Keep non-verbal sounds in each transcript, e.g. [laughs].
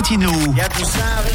Latino.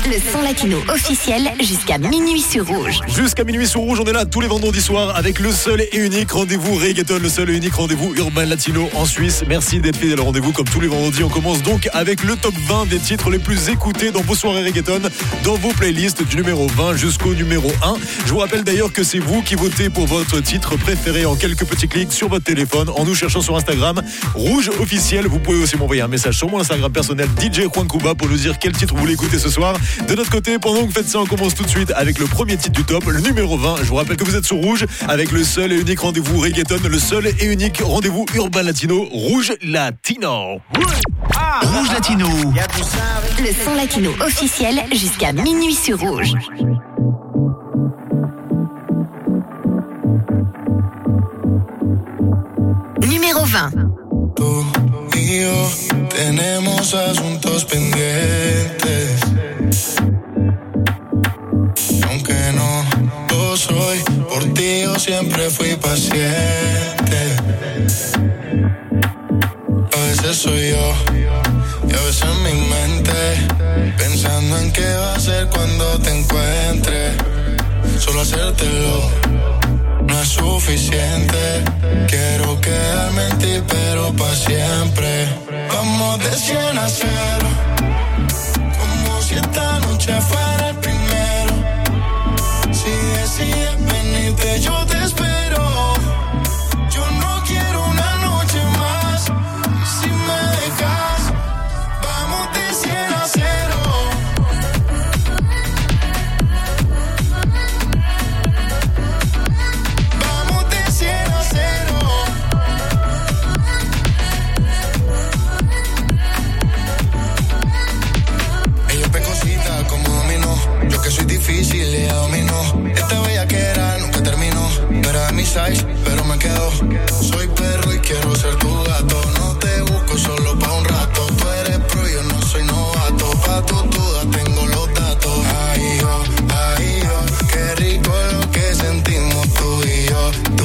Le son latino officiel jusqu'à minuit sur Rouge. Jusqu'à minuit sur Rouge, on est là tous les vendredis soirs avec le seul et unique rendez-vous reggaeton, le seul et unique rendez-vous urbain latino en Suisse. Merci d'être fidèle au rendez-vous comme tous les vendredis. On commence donc avec le top 20 des titres les plus écoutés dans vos soirées reggaeton, dans vos playlists du numéro 20 jusqu'au numéro 1. Je vous rappelle d'ailleurs que c'est vous qui votez pour votre titre préféré en quelques petits clics sur votre téléphone en nous cherchant sur Instagram Rouge officiel. Vous pouvez aussi m'envoyer un message sur mon Instagram personnel DJ Juan Cuba pour nous dire quel titre vous voulez écouter ce soir. De notre côté, pendant que vous faites ça, on commence tout de suite avec le premier titre du top, le numéro 20. Je vous rappelle que vous êtes sur Rouge avec le seul et unique rendez-vous reggaeton, le seul et unique rendez-vous urbain latino, Rouge Latino. Rouge Latino. Le son latino officiel jusqu'à minuit sur Rouge. Numéro 20. Tú y yo tenemos asuntos pendientes. Aunque no lo soy, por ti yo siempre fui paciente. A veces soy yo y a veces mi mente pensando en qué va a ser cuando te encuentre. Solo hacértelo es suficiente. Quiero quedarme en ti, pero para siempre. Vamos de 100 a 0. Como si esta noche fuera tú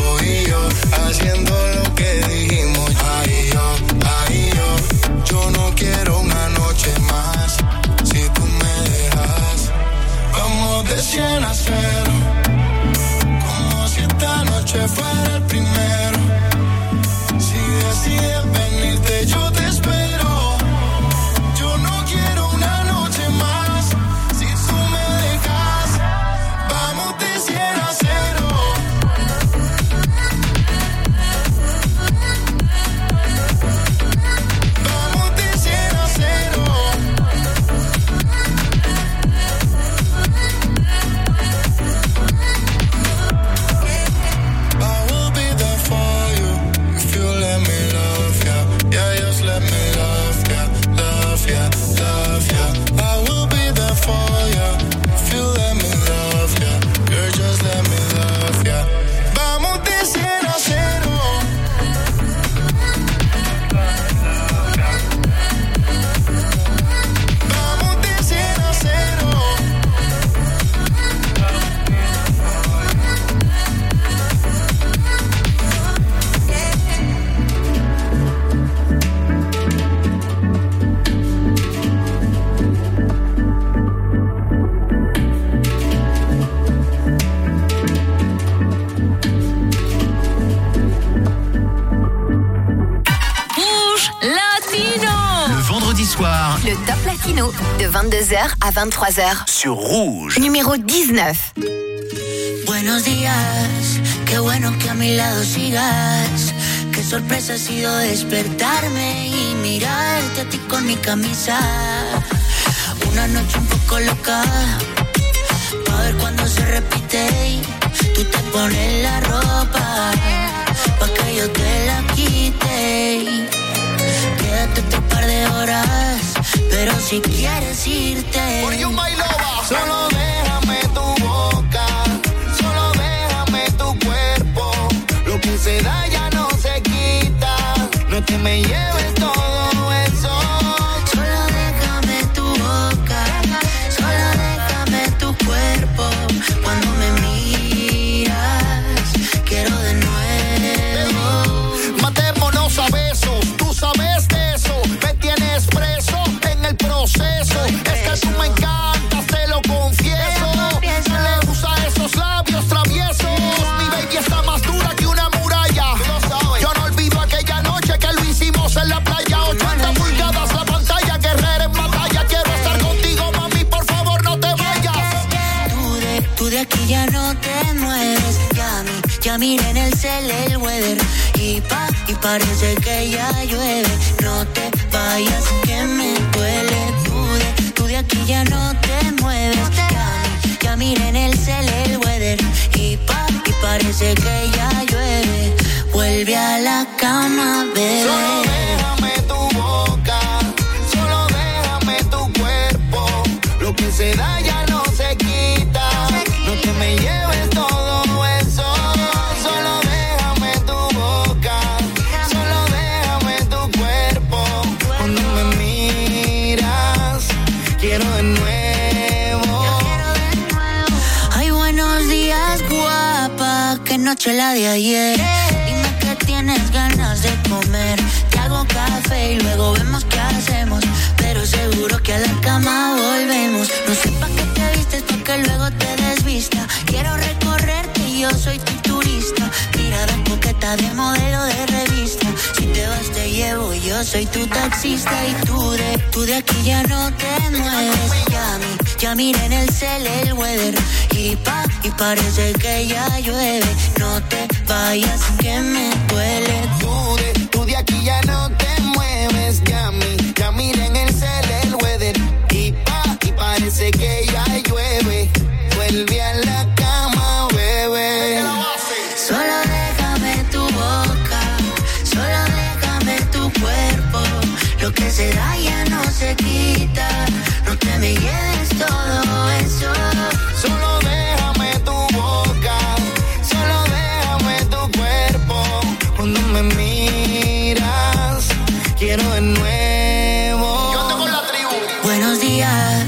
soir Le top latino de 22h à 23h. sur Rouge. Numéro 19. Buenos días, qué bueno que a mi lado sigas. Qué sorpresa ha sido despertarme y mirarte a ti con mi camisa. Una noche un poco loca, pa' ver cuando se repite. y Tú te pones la ropa, pa' que yo te la quite. Quédate otro par de horas, pero si quieres irte. Solo déjame tu boca, solo déjame tu cuerpo. Lo que se da ya no se quita. No te me lleves mi, ya miré en el cel el weather. Y y parece que ya llueve. Vuelve a la cama, bebé. De ayer. Dime que tienes ganas de comer. Te hago café y luego vemos qué hacemos. Pero seguro que a la cama turista. Mirada coqueta de modelo de revista. Si te vas, te llevo, yo soy tu taxista. Y tú de, tú de aquí ya no te mueves. Ya, ya miré en el cel el weather. Y pa, y parece que ya llueve. No te vayas, que me duele. Tú de, tú de aquí ya no te mueves, ya ya mira en el cel el weather y pa, y parece que ya llueve. Vuelve quiero de nuevo. Yo tengo la tribu. Buenos días,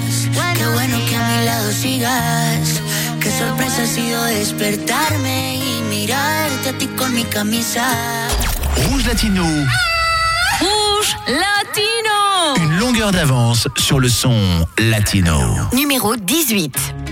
qué bueno que a mi lado sigas. Qué sorpresa ha sido despertarme y mirarte a ti con mi camisa. Rouge Latino. Rouge Latino Une longueur d'avance sur le son latino. Numéro 18.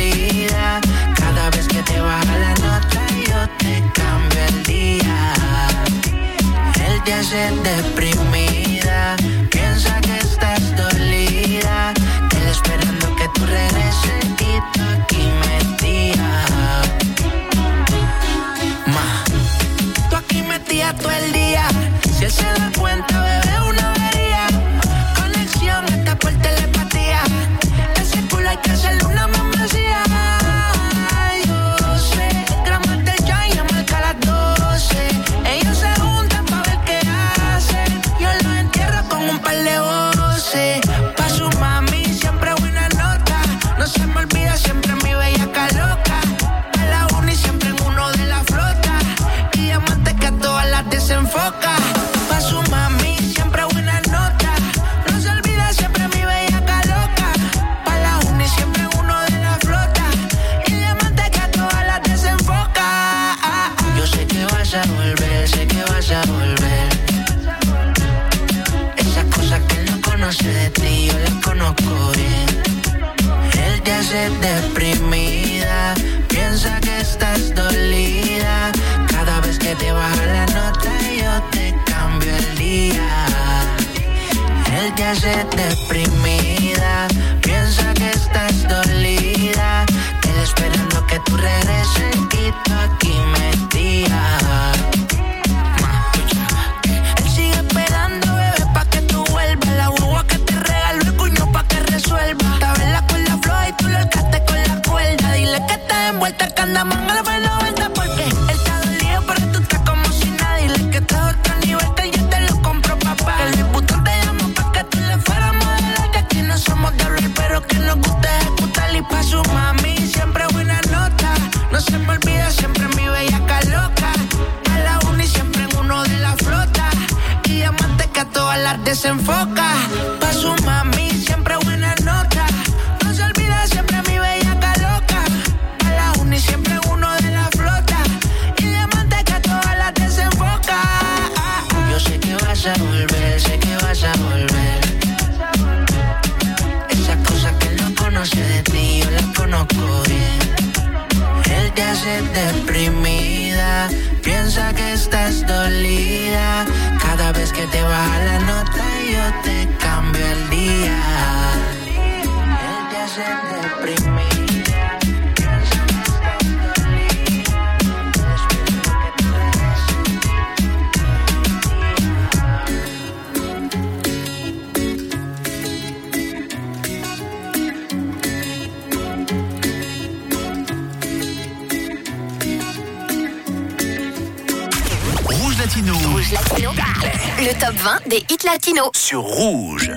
Hace deprimida, piensa que estás dolida. Él esperando que tú regreses y tú aquí metida. Ma, tú aquí metida todo el día. Si él se da cuenta, bebé, Te hace deprimida, piensa que estás dolida. Él esperando que tú regreses y tú aquí metida. Él sigue esperando, bebé, pa' que tú vuelvas. La guagua que te regaló el cuño pa' que resuelva. En la cuerda floja y tú lo con la cuerda. Dile que estás envuelta el candamán a la las Latino. Rouge Latino. Le top 20 des hits latinos. Sur Rouge.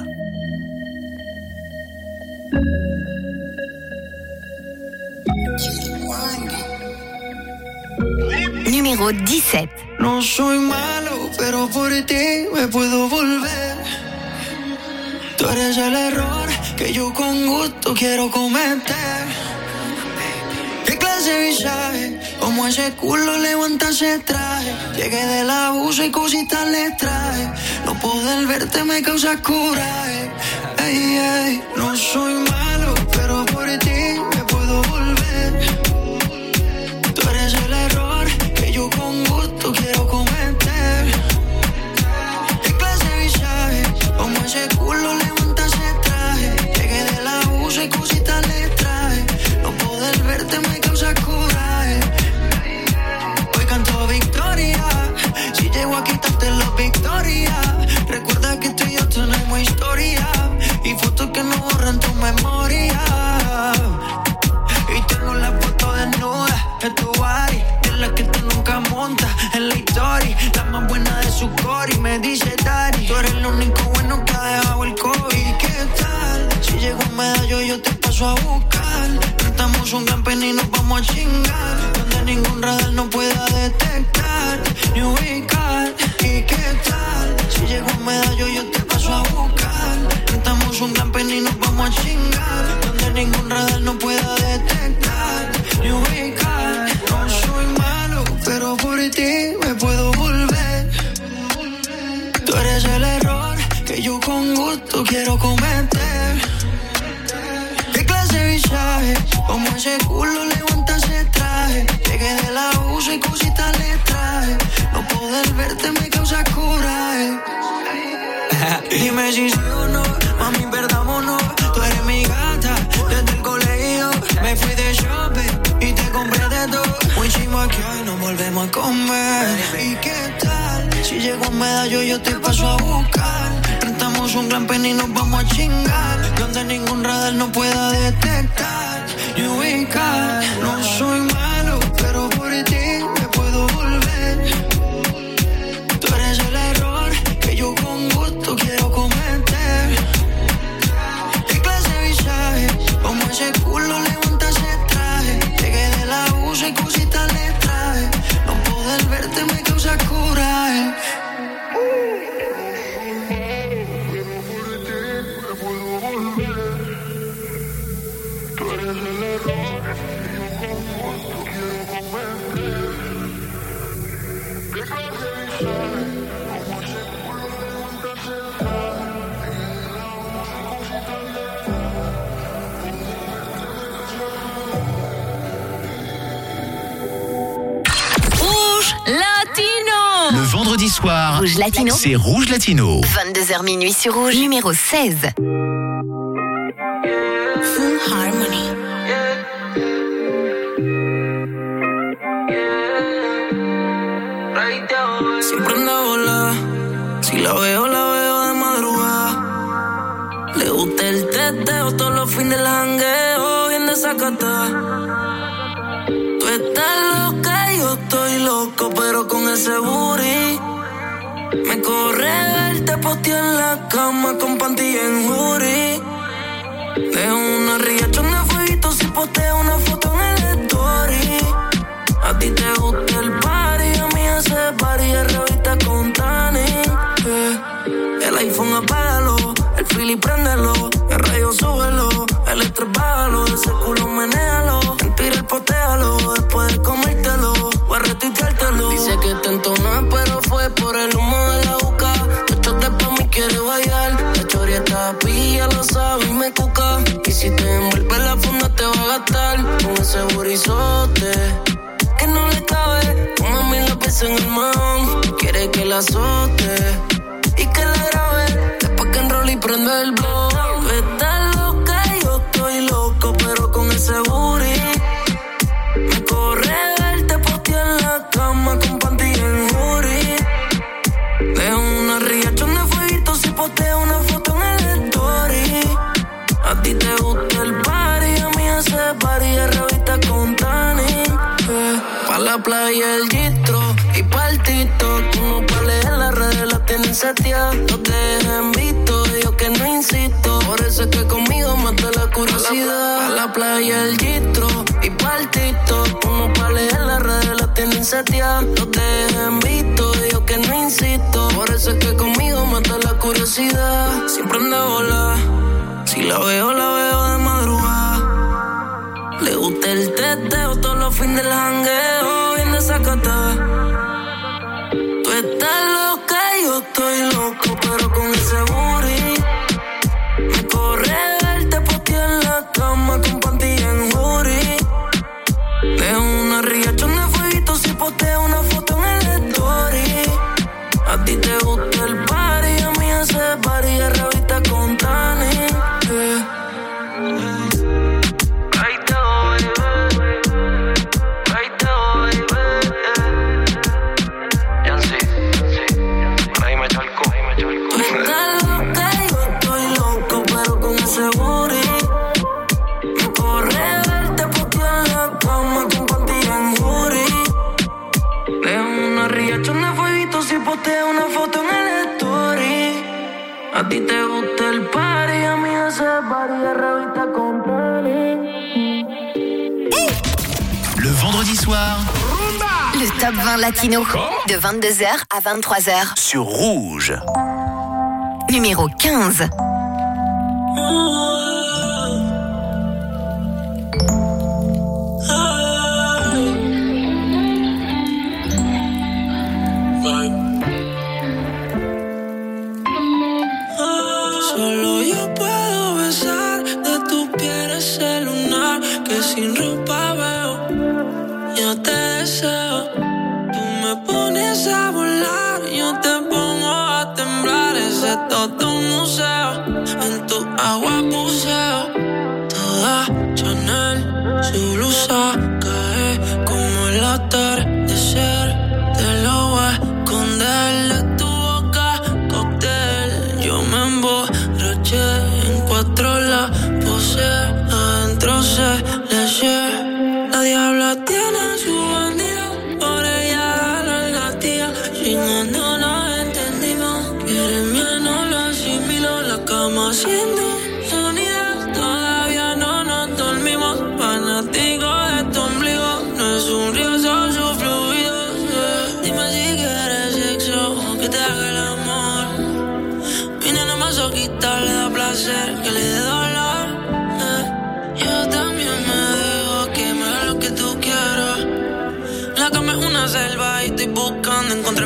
Numéro 17. No soy malo, pero por ti me puedo volver. Tú eres el error que yo con gusto quiero cometer. Como ese culo levanta ese traje. Llegué del abuso y cositas le traje. No poder verte me causa coraje. Ey, ey, no soy malo, vamos chingar. Donde ningún radar no pueda detectar ni ubicar. No soy malo, pero por ti me puedo volver. Tú eres el error que yo con gusto quiero cometer. ¿Qué clase de visaje? Como ese culo levanta ese traje. Llegué del abuso y cositas le traje. No poder verte me causa coraje. [laughs] Dime si sí o no, volvemos a comer. ¿Y qué tal? Si llego a medallo, yo te paso a buscar. Rentamos un gran pen y nos vamos a chingar. Donde ningún radar no pueda detectar ni ubicar. No soy soir, Rouge Latino. c'est Rouge Latino. 22h minuit sur Rouge. Numéro 16. Full Harmony. Siempre anda volada. Si la veo, la veo de madrugada. Le gusta el teteo todos los fines del jangueo. Bien desacata. Tú estás loca y yo estoy loco, pero con ese booty. Me corre el te posteo en la cama con pantilla en jury. De una riachón de fueguito si posteo una foto en el story. A ti te gusta el party, a mí ese party es revista con Tani. Eh, el iPhone apágalo, el Philly préndelo. mal con ese burizote que no le cabe. Como a mí la pesa en el man, quiere que la azote y que la grabe. Después que enrola y prende el blog. y el distro. Y partito, como pales en las redes la tienen setia. No te dejen visto, yo que no insisto. Por eso es que conmigo mata la curiosidad. A la, playa el distro. Y partito, como pales en las redes la tienen setia. No te dejen visto, que no insisto. Por eso es que conmigo mata la curiosidad. Siempre anda bola. Si la veo, la veo de madrugada. Le gusta el teteo todos los fines del jangueo desacatada. Tú estás loca, y yo estoy loco, pero con el segundo. Le vendredi soir. Le top 20 latino. De 22h à 23h. Sur Rouge. Numéro 15. todo un museo. En tu agua buceo. Toda Chanel, su blusa cae como el atardecer. conoce el vibe, estoy buscando encontrar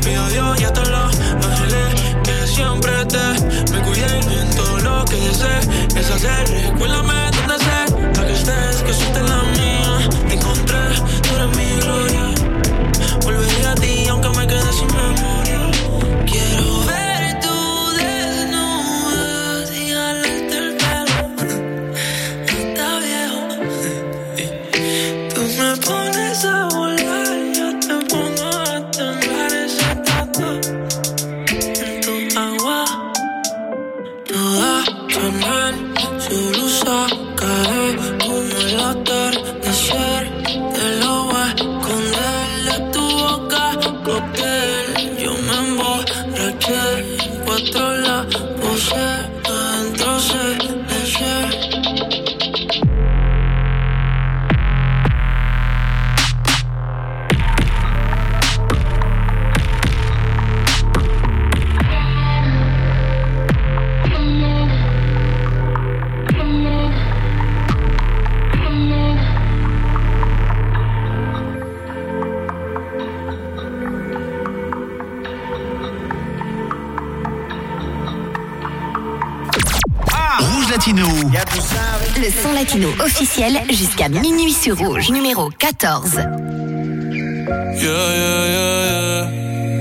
pido a Dios y a todos los ángeles que siempre te me cuiden en todo lo que desee. Esa se recuérdame otro lado. Officiel jusqu'à minuit sur Rouge. Numéro 14. Yeah, yeah, yeah, yeah.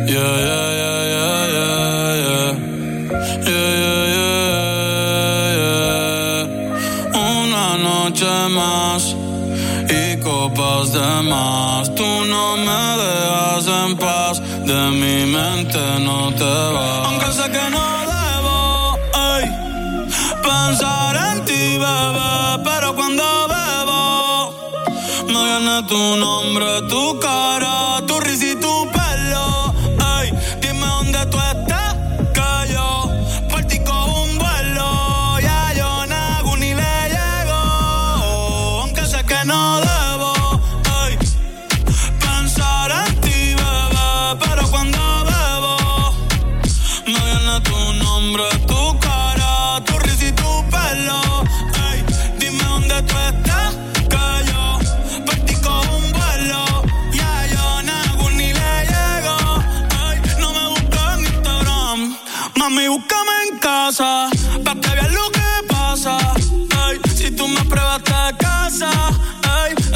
Yeah, yeah, yeah, yeah, yeah, yeah. Yeah, yeah, yeah, yeah. Una noche más y copas de de mente te me viene tu nombre, tu cara,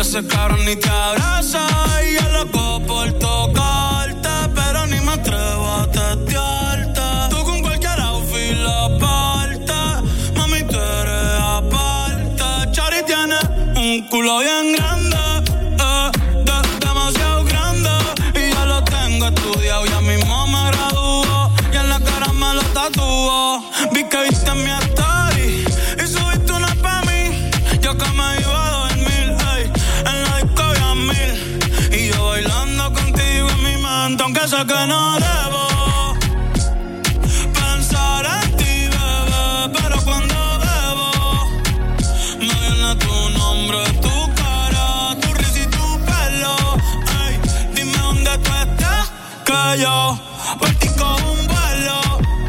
ese cabrón ni te abraza. Sé que no debo. Pensar en ti, bebé, pero cuando bebo me viene tu nombre, tu cara, tu risa y tu pelo. Ey, dime dónde tú estás, que yo por ti cojo un vuelo.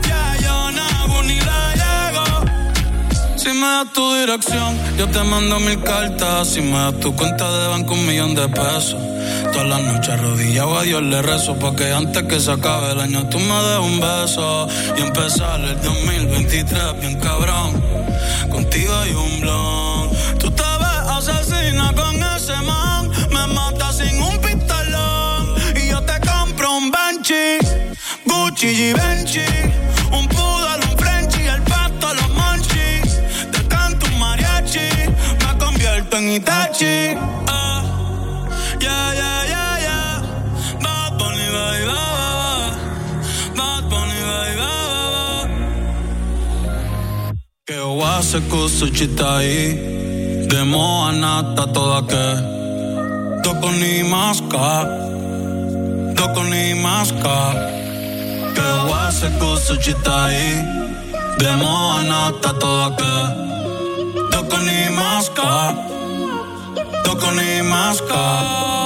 Ya yo nago ni le llego. Si me das tu dirección, yo te mando mil cartas. Si me das tu cuenta de banco, un millón de pesos. Todas las noches arrodillado. A Dios le rezo Porque antes que se acabe el año tú me des un beso. Y empezar el 2023 bien cabrón. Contigo hay un blon. Tú te ves asesina con ese man. Me mata sin un pistolón. Y yo te compro un Benchi Gucci y Benchi Un poodle, un Frenchie El pato, los monchis Te canto un mariachi Me convierto en Itachi Che ho a se cosa città Demo a nata toda che Doko ni maska Doko ni maska Che ho a se cosa città Demo a nata toda che Doko ni maska Doko ni maska